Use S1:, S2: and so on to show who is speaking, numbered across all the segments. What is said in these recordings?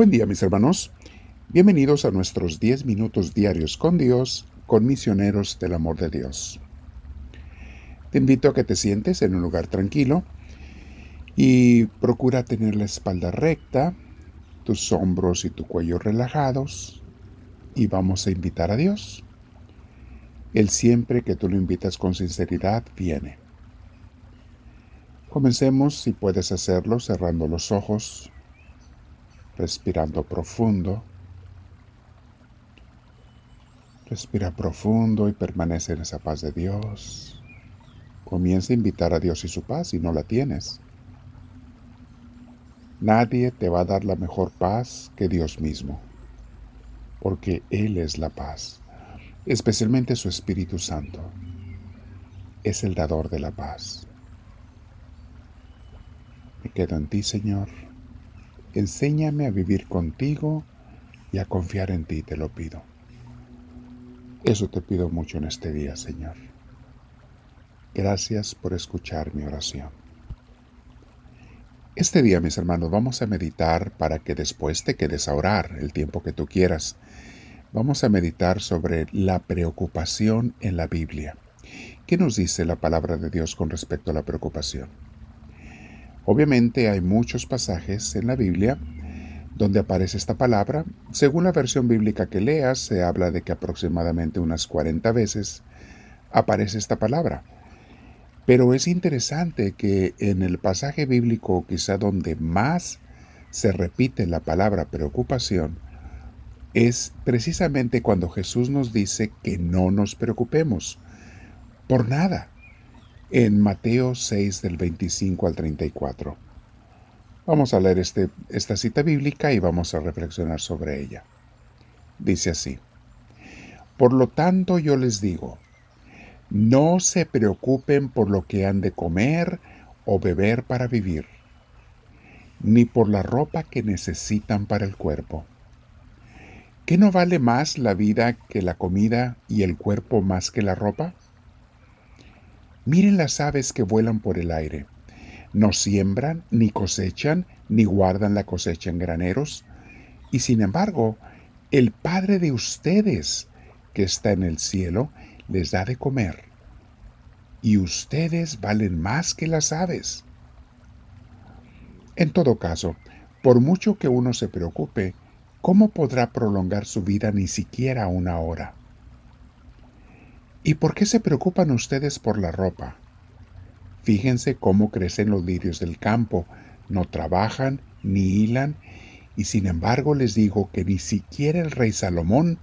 S1: Buen día mis hermanos, bienvenidos a nuestros 10 minutos diarios con Dios, con misioneros del amor de Dios. Te invito a que te sientes en un lugar tranquilo y procura tener la espalda recta, tus hombros y tu cuello relajados y vamos a invitar a Dios. Él siempre que tú lo invitas con sinceridad viene. Comencemos, si puedes hacerlo, cerrando los ojos respirando profundo. Respira profundo y permanece en esa paz de Dios. Comienza a invitar a Dios y su paz si no la tienes. Nadie te va a dar la mejor paz que Dios mismo, porque Él es la paz, especialmente su Espíritu Santo. Es el dador de la paz. Me quedo en ti, Señor. Enséñame a vivir contigo y a confiar en ti, te lo pido. Eso te pido mucho en este día, Señor. Gracias por escuchar mi oración. Este día, mis hermanos, vamos a meditar para que después te quedes a orar el tiempo que tú quieras. Vamos a meditar sobre la preocupación en la Biblia. ¿Qué nos dice la palabra de Dios con respecto a la preocupación? Obviamente hay muchos pasajes en la Biblia donde aparece esta palabra. Según la versión bíblica que leas, se habla de que aproximadamente unas 40 veces aparece esta palabra. Pero es interesante que en el pasaje bíblico quizá donde más se repite la palabra preocupación, es precisamente cuando Jesús nos dice que no nos preocupemos por nada en Mateo 6 del 25 al 34. Vamos a leer este, esta cita bíblica y vamos a reflexionar sobre ella. Dice así, Por lo tanto yo les digo, no se preocupen por lo que han de comer o beber para vivir, ni por la ropa que necesitan para el cuerpo. ¿Qué no vale más la vida que la comida y el cuerpo más que la ropa? Miren las aves que vuelan por el aire. No siembran, ni cosechan, ni guardan la cosecha en graneros. Y sin embargo, el Padre de ustedes, que está en el cielo, les da de comer. Y ustedes valen más que las aves. En todo caso, por mucho que uno se preocupe, ¿cómo podrá prolongar su vida ni siquiera una hora? ¿Y por qué se preocupan ustedes por la ropa? Fíjense cómo crecen los lirios del campo, no trabajan ni hilan, y sin embargo les digo que ni siquiera el rey Salomón,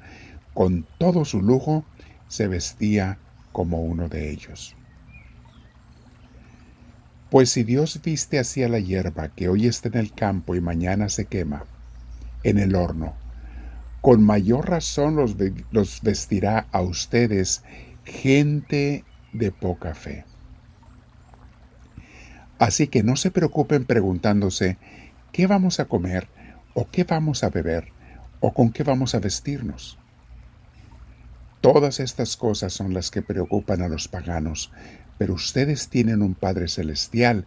S1: con todo su lujo, se vestía como uno de ellos. Pues si Dios viste así a la hierba que hoy está en el campo y mañana se quema en el horno, con mayor razón los, los vestirá a ustedes gente de poca fe. Así que no se preocupen preguntándose qué vamos a comer o qué vamos a beber o con qué vamos a vestirnos. Todas estas cosas son las que preocupan a los paganos, pero ustedes tienen un Padre Celestial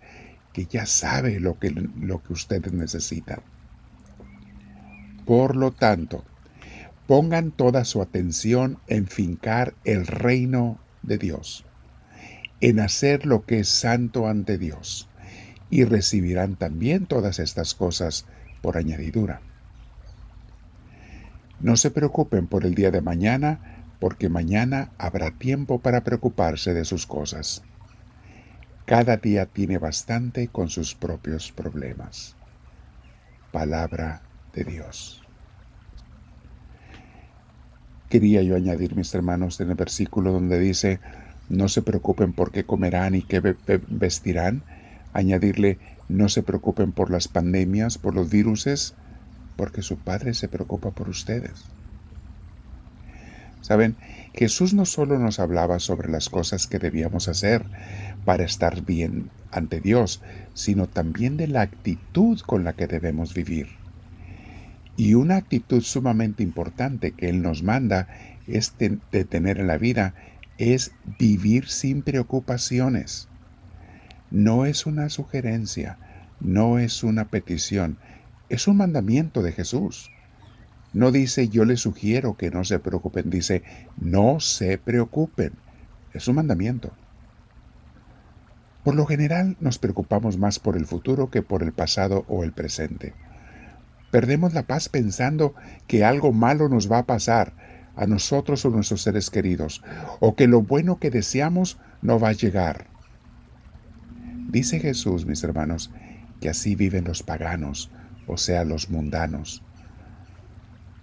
S1: que ya sabe lo que, lo que ustedes necesitan. Por lo tanto, pongan toda su atención en fincar el reino de Dios, en hacer lo que es santo ante Dios, y recibirán también todas estas cosas por añadidura. No se preocupen por el día de mañana, porque mañana habrá tiempo para preocuparse de sus cosas. Cada día tiene bastante con sus propios problemas. Palabra de Dios. Quería yo añadir, mis hermanos, en el versículo donde dice, no se preocupen por qué comerán y qué vestirán, añadirle, no se preocupen por las pandemias, por los viruses, porque su Padre se preocupa por ustedes. Saben, Jesús no solo nos hablaba sobre las cosas que debíamos hacer para estar bien ante Dios, sino también de la actitud con la que debemos vivir. Y una actitud sumamente importante que Él nos manda es de, tener en la vida es vivir sin preocupaciones. No es una sugerencia, no es una petición, Es un mandamiento de Jesús. No dice yo les sugiero que no se preocupen, dice no se preocupen. Es un mandamiento. Por lo general nos preocupamos más por el futuro que por el pasado o el presente. Perdemos la paz pensando que algo malo nos va a pasar a nosotros o nuestros seres queridos, o que lo bueno que deseamos no va a llegar. Dice Jesús, mis hermanos, que así viven los paganos, o sea, los mundanos.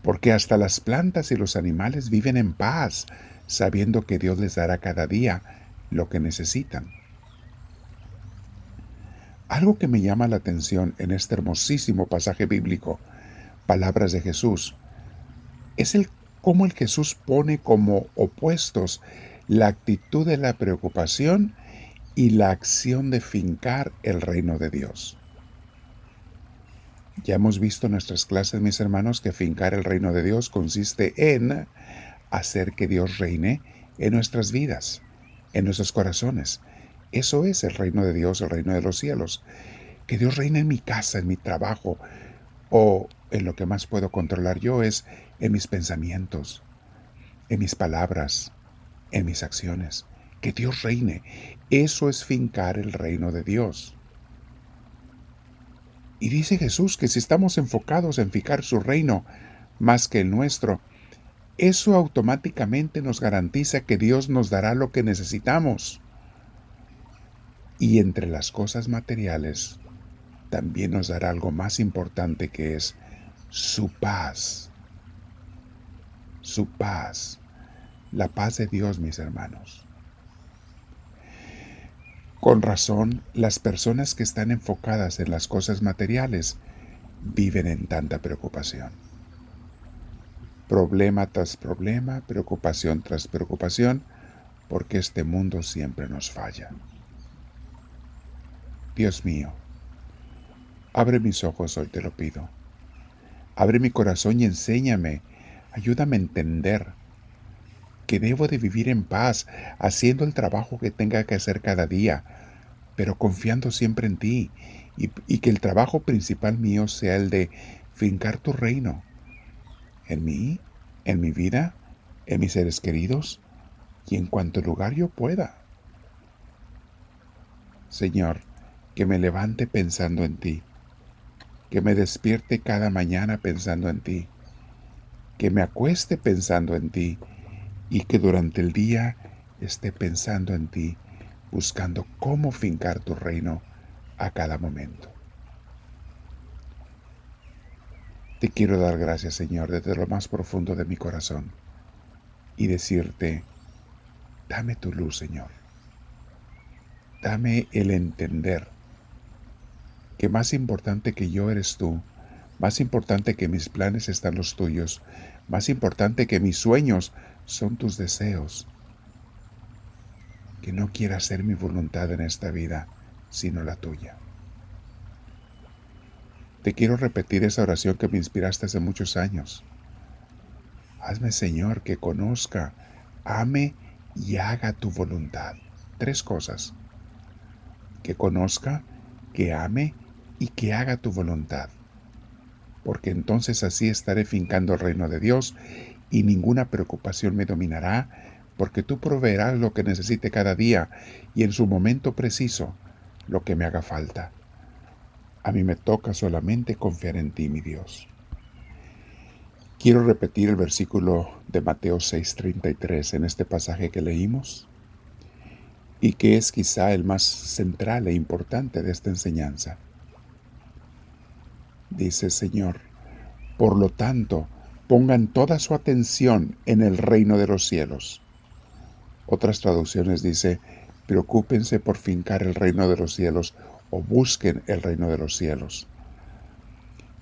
S1: Porque hasta las plantas y los animales viven en paz, sabiendo que Dios les dará cada día lo que necesitan. Algo que me llama la atención en este hermosísimo pasaje bíblico, palabras de Jesús, es el cómo el Jesús pone como opuestos la actitud de la preocupación y la acción de fincar el reino de Dios. Ya hemos visto en nuestras clases, mis hermanos, que fincar el reino de Dios consiste en hacer que Dios reine en nuestras vidas, en nuestros corazones, eso es el reino de Dios, el reino de los cielos. Que Dios reine en mi casa, en mi trabajo, o en lo que más puedo controlar yo es en mis pensamientos, en mis palabras, en mis acciones. Que Dios reine. Eso es fincar el reino de Dios. Y dice Jesús que si estamos enfocados en fijar su reino más que el nuestro, eso automáticamente nos garantiza que Dios nos dará lo que necesitamos. Y entre las cosas materiales también nos dará algo más importante que es su paz. Su paz. La paz de Dios, mis hermanos. Con razón, las personas que están enfocadas en las cosas materiales viven en tanta preocupación. Problema tras problema, preocupación tras preocupación, porque este mundo siempre nos falla. Dios mío, abre mis ojos hoy, te lo pido. Abre mi corazón y enséñame, ayúdame a entender que debo de vivir en paz, haciendo el trabajo que tenga que hacer cada día, pero confiando siempre en ti, y, y que el trabajo principal mío sea el de fincar tu reino, en mí, en mi vida, en mis seres queridos, y en cuanto lugar yo pueda. Señor, que me levante pensando en ti, que me despierte cada mañana pensando en ti, que me acueste pensando en ti y que durante el día esté pensando en ti, buscando cómo fincar tu reino a cada momento. Te quiero dar gracias, Señor, desde lo más profundo de mi corazón y decirte, dame tu luz, Señor. Dame el entender que más importante que yo eres tú, más importante que mis planes están los tuyos, más importante que mis sueños son tus deseos. Que no quiera hacer mi voluntad en esta vida, sino la tuya. Te quiero repetir esa oración que me inspiraste hace muchos años. Hazme, Señor, que conozca, ame y haga tu voluntad. Tres cosas. Que conozca, que ame y que haga tu voluntad, porque entonces así estaré fincando el reino de Dios y ninguna preocupación me dominará, porque tú proveerás lo que necesite cada día y en su momento preciso lo que me haga falta. A mí me toca solamente confiar en ti, mi Dios. Quiero repetir el versículo de Mateo 6:33 en este pasaje que leímos y que es quizá el más central e importante de esta enseñanza dice Señor. Por lo tanto, pongan toda su atención en el reino de los cielos. Otras traducciones dice, preocúpense por fincar el reino de los cielos o busquen el reino de los cielos.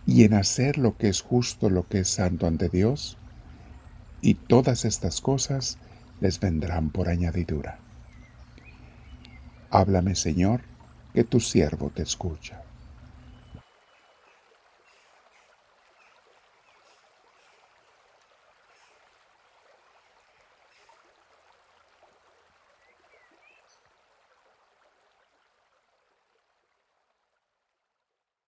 S1: Y en hacer lo que es justo, lo que es santo ante Dios, y todas estas cosas les vendrán por añadidura. Háblame, Señor, que tu siervo te escucha.